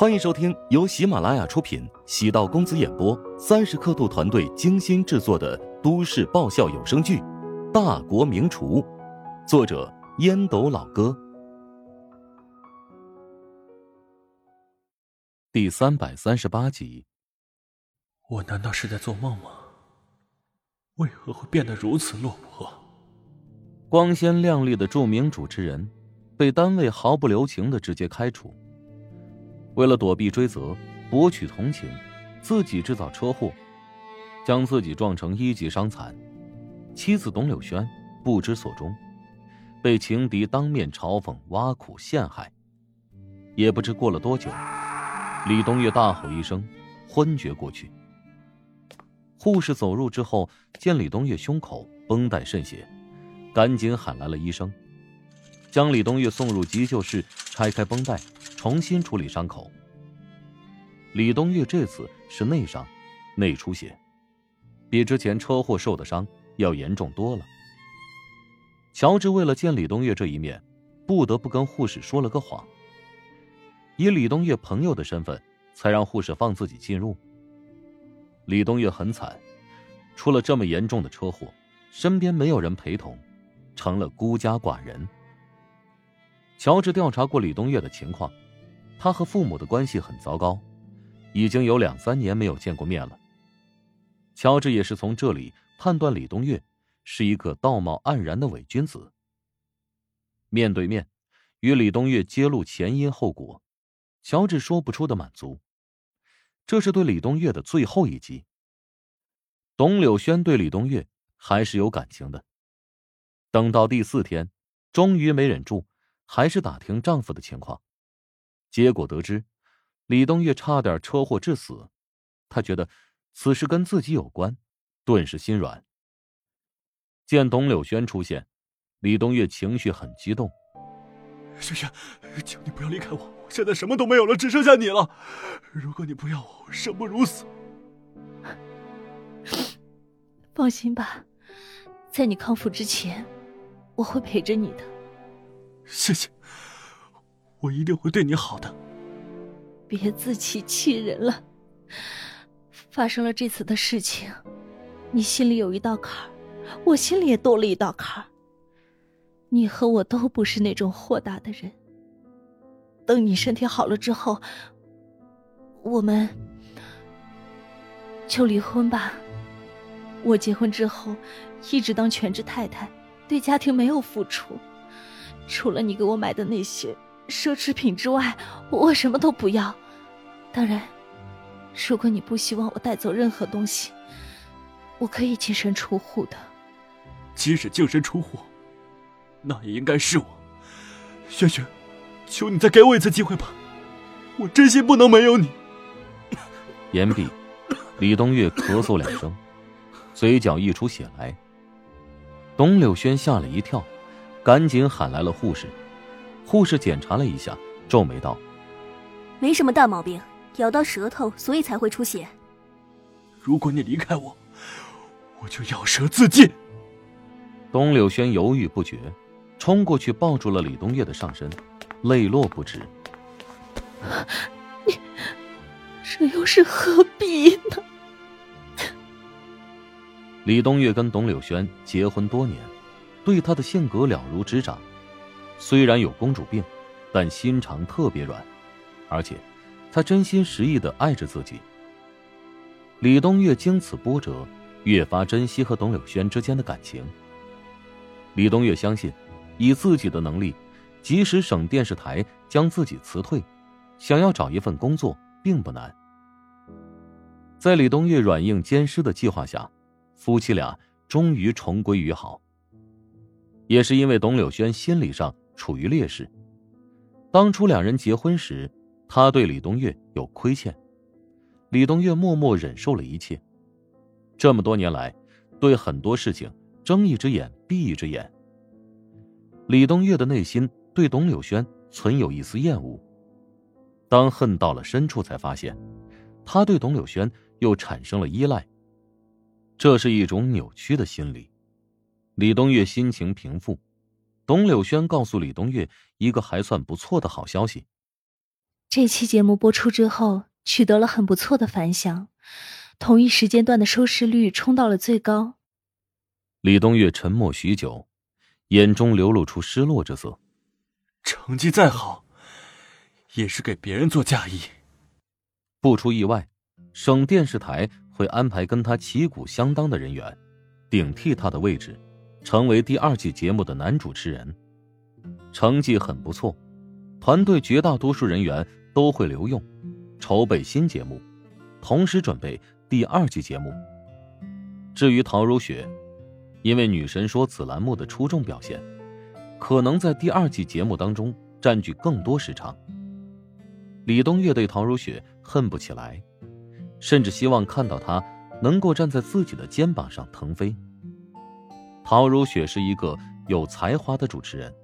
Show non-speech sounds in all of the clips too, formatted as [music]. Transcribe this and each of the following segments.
欢迎收听由喜马拉雅出品、喜道公子演播、三十刻度团队精心制作的都市爆笑有声剧《大国名厨》，作者烟斗老哥，第三百三十八集。我难道是在做梦吗？为何会变得如此落魄？光鲜亮丽的著名主持人，被单位毫不留情的直接开除。为了躲避追责、博取同情，自己制造车祸，将自己撞成一级伤残。妻子董柳轩不知所终，被情敌当面嘲讽、挖苦、陷害。也不知过了多久，李东岳大吼一声，昏厥过去。护士走入之后，见李东岳胸口绷带渗血，赶紧喊来了医生，将李东岳送入急救室，拆开绷带。重新处理伤口。李东月这次是内伤，内出血，比之前车祸受的伤要严重多了。乔治为了见李东月这一面，不得不跟护士说了个谎，以李东月朋友的身份，才让护士放自己进入。李东月很惨，出了这么严重的车祸，身边没有人陪同，成了孤家寡人。乔治调查过李东月的情况。他和父母的关系很糟糕，已经有两三年没有见过面了。乔治也是从这里判断李东岳是一个道貌岸然的伪君子。面对面与李东岳揭露前因后果，乔治说不出的满足。这是对李东岳的最后一击。董柳轩对李东岳还是有感情的。等到第四天，终于没忍住，还是打听丈夫的情况。结果得知，李东月差点车祸致死，他觉得此事跟自己有关，顿时心软。见董柳轩出现，李东月情绪很激动：“轩轩，求你不要离开我，我现在什么都没有了，只剩下你了。如果你不要我，我生不如死。放心吧，在你康复之前，我会陪着你的。谢谢。”我一定会对你好的。别自欺欺人了。发生了这次的事情，你心里有一道坎儿，我心里也多了一道坎儿。你和我都不是那种豁达的人。等你身体好了之后，我们就离婚吧。我结婚之后，一直当全职太太，对家庭没有付出，除了你给我买的那些。奢侈品之外，我什么都不要。当然，如果你不希望我带走任何东西，我可以净身出户的。即使净身出户，那也应该是我。轩轩，求你再给我一次机会吧，我真心不能没有你。[laughs] 言毕，李东月咳嗽两声，嘴角溢出血来。董柳轩吓了一跳，赶紧喊来了护士。护士检查了一下，皱眉道：“没什么大毛病，咬到舌头，所以才会出血。如果你离开我，我就咬舌自尽。”董柳轩犹豫不决，冲过去抱住了李东月的上身，泪落不止。你这又是何必呢？李东月跟董柳轩结婚多年，对他的性格了如指掌。虽然有公主病，但心肠特别软，而且他真心实意的爱着自己。李东岳经此波折，越发珍惜和董柳轩之间的感情。李东岳相信，以自己的能力，即使省电视台将自己辞退，想要找一份工作并不难。在李东岳软硬兼施的计划下，夫妻俩终于重归于好。也是因为董柳轩心理上。处于劣势。当初两人结婚时，他对李东月有亏欠，李东月默默忍受了一切。这么多年来，对很多事情睁一只眼闭一只眼。李东月的内心对董柳轩存有一丝厌恶，当恨到了深处，才发现他对董柳轩又产生了依赖。这是一种扭曲的心理。李东月心情平复。董柳轩告诉李东月一个还算不错的好消息：这期节目播出之后，取得了很不错的反响，同一时间段的收视率冲到了最高。李东月沉默许久，眼中流露出失落之色。成绩再好，也是给别人做嫁衣。不出意外，省电视台会安排跟他旗鼓相当的人员，顶替他的位置，成为第二季节目的男主持人。成绩很不错，团队绝大多数人员都会留用，筹备新节目，同时准备第二季节目。至于陶如雪，因为女神说此栏目的出众表现，可能在第二季节目当中占据更多时长。李东岳对陶如雪恨不起来，甚至希望看到她能够站在自己的肩膀上腾飞。陶如雪是一个有才华的主持人。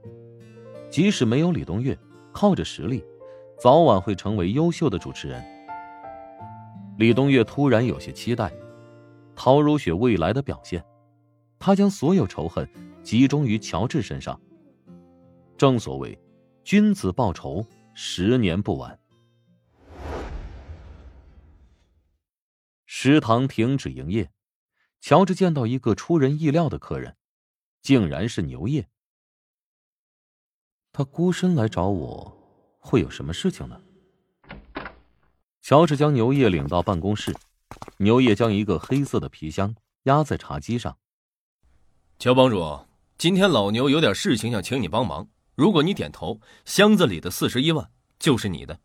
即使没有李东岳，靠着实力，早晚会成为优秀的主持人。李东岳突然有些期待陶如雪未来的表现，他将所有仇恨集中于乔治身上。正所谓，君子报仇，十年不晚。食堂停止营业，乔治见到一个出人意料的客人，竟然是牛叶。他孤身来找我，会有什么事情呢？乔治将牛叶领到办公室，牛叶将一个黑色的皮箱压在茶几上。乔帮主，今天老牛有点事情想请你帮忙，如果你点头，箱子里的四十一万就是你的。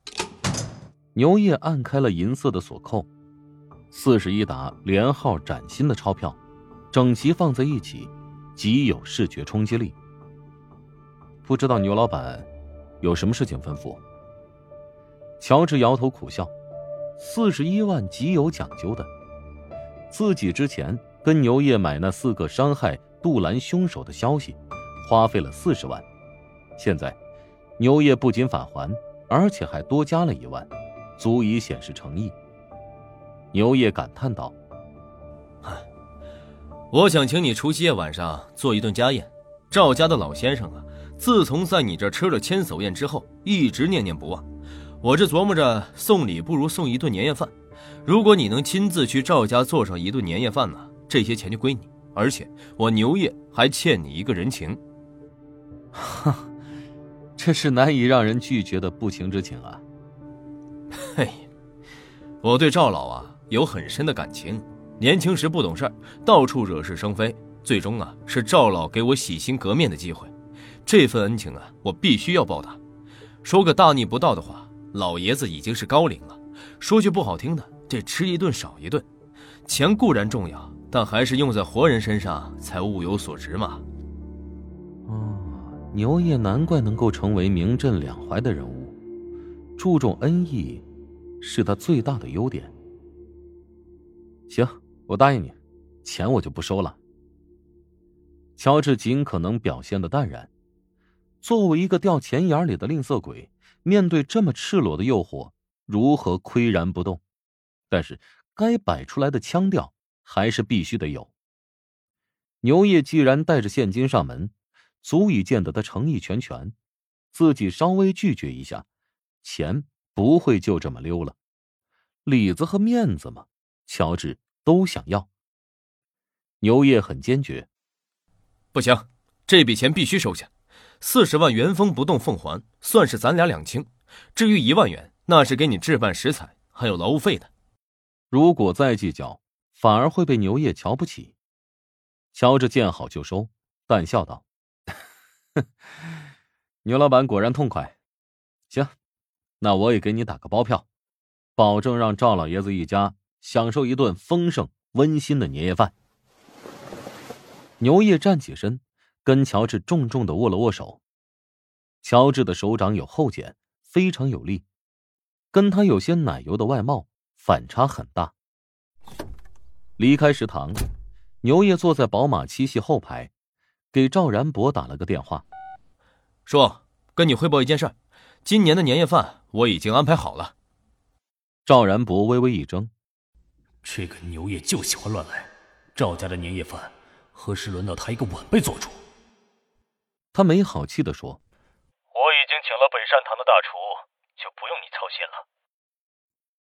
牛叶按开了银色的锁扣，四十一沓连号崭新的钞票，整齐放在一起，极有视觉冲击力。不知道牛老板有什么事情吩咐？乔治摇头苦笑，四十一万极有讲究的。自己之前跟牛业买那四个伤害杜兰凶手的消息，花费了四十万，现在牛业不仅返还，而且还多加了一万，足以显示诚意。牛爷感叹道：“我想请你除夕夜晚上做一顿家宴，赵家的老先生啊。”自从在你这吃了千叟宴之后，一直念念不忘。我这琢磨着送礼不如送一顿年夜饭。如果你能亲自去赵家做上一顿年夜饭呢，这些钱就归你，而且我牛爷还欠你一个人情。哈，这是难以让人拒绝的不情之请啊！嘿，我对赵老啊有很深的感情。年轻时不懂事到处惹是生非，最终啊是赵老给我洗心革面的机会。这份恩情啊，我必须要报答。说个大逆不道的话，老爷子已经是高龄了。说句不好听的，这吃一顿少一顿。钱固然重要，但还是用在活人身上才物有所值嘛。哦，牛爷难怪能够成为名震两淮的人物，注重恩义，是他最大的优点。行，我答应你，钱我就不收了。乔治尽可能表现的淡然。作为一个掉钱眼里的吝啬鬼，面对这么赤裸的诱惑，如何岿然不动？但是该摆出来的腔调还是必须得有。牛业既然带着现金上门，足以见得他诚意全全。自己稍微拒绝一下，钱不会就这么溜了。里子和面子嘛，乔治都想要。牛业很坚决，不行，这笔钱必须收下。四十万原封不动奉还，算是咱俩两清。至于一万元，那是给你置办食材还有劳务费的。如果再计较，反而会被牛业瞧不起。乔治见好就收，淡笑道：“ [laughs] 牛老板果然痛快。行，那我也给你打个包票，保证让赵老爷子一家享受一顿丰盛温馨的年夜饭。”牛业站起身。跟乔治重重的握了握手，乔治的手掌有厚茧，非常有力，跟他有些奶油的外貌反差很大。离开食堂，牛业坐在宝马七系后排，给赵然博打了个电话，说：“跟你汇报一件事，今年的年夜饭我已经安排好了。”赵然博微微一怔，这个牛爷就喜欢乱来，赵家的年夜饭何时轮到他一个晚辈做主？他没好气的说：“我已经请了北善堂的大厨，就不用你操心了。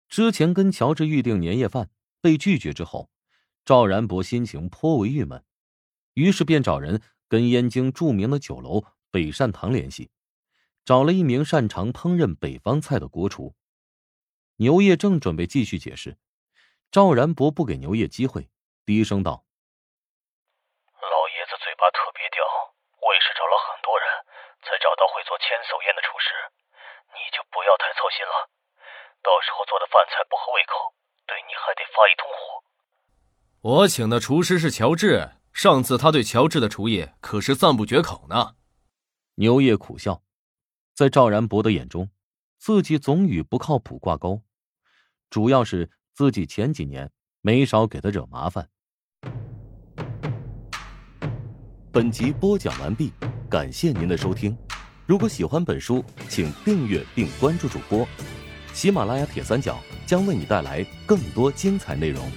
之前跟乔治预定年夜饭被拒绝之后，赵然博心情颇为郁闷，于是便找人跟燕京著名的酒楼北善堂联系，找了一名擅长烹饪北方菜的国厨。牛爷正准备继续解释，赵然博不给牛业机会，低声道：“老爷子嘴巴特别刁，我也是找了很多人，才找到会做千叟宴的厨师。你就不要太操心了，到时候做的饭菜不合胃口，对你还得发一通火。我请的厨师是乔治，上次他对乔治的厨艺可是赞不绝口呢。”牛业苦笑，在赵然博的眼中，自己总与不靠谱挂钩。主要是自己前几年没少给他惹麻烦。本集播讲完毕，感谢您的收听。如果喜欢本书，请订阅并关注主播。喜马拉雅铁三角将为你带来更多精彩内容。